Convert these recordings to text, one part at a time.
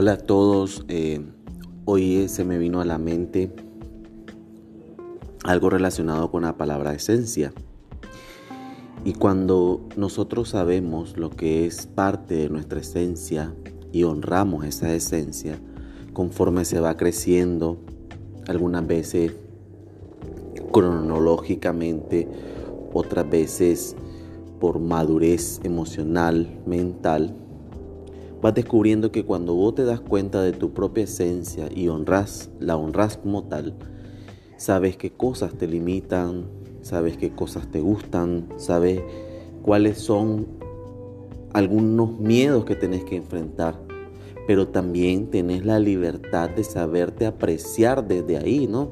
Hola a todos, eh, hoy se me vino a la mente algo relacionado con la palabra esencia. Y cuando nosotros sabemos lo que es parte de nuestra esencia y honramos esa esencia, conforme se va creciendo, algunas veces cronológicamente, otras veces por madurez emocional, mental, vas descubriendo que cuando vos te das cuenta de tu propia esencia y honras, la honras como tal, sabes qué cosas te limitan, sabes qué cosas te gustan, sabes cuáles son algunos miedos que tenés que enfrentar, pero también tenés la libertad de saberte apreciar desde ahí, ¿no?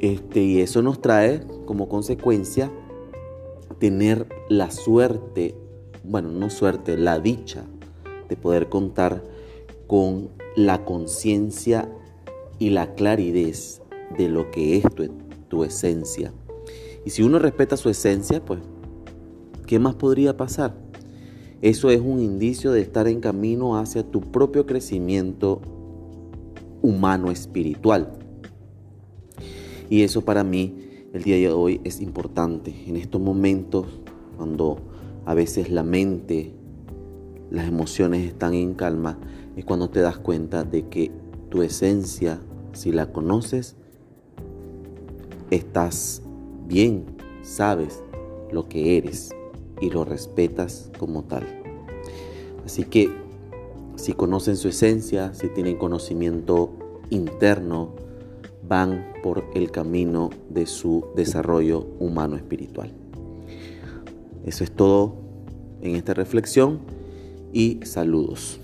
Este, y eso nos trae como consecuencia tener la suerte bueno, no suerte, la dicha de poder contar con la conciencia y la claridad de lo que es tu, tu, esencia. Y si uno respeta su esencia, pues, ¿qué más podría pasar? Eso es un indicio de estar en camino hacia tu propio crecimiento humano espiritual. Y eso para mí el día de hoy es importante. En estos momentos, cuando a veces la mente, las emociones están en calma, es cuando te das cuenta de que tu esencia, si la conoces, estás bien, sabes lo que eres y lo respetas como tal. Así que si conocen su esencia, si tienen conocimiento interno, van por el camino de su desarrollo humano espiritual. Eso es todo en esta reflexión y saludos.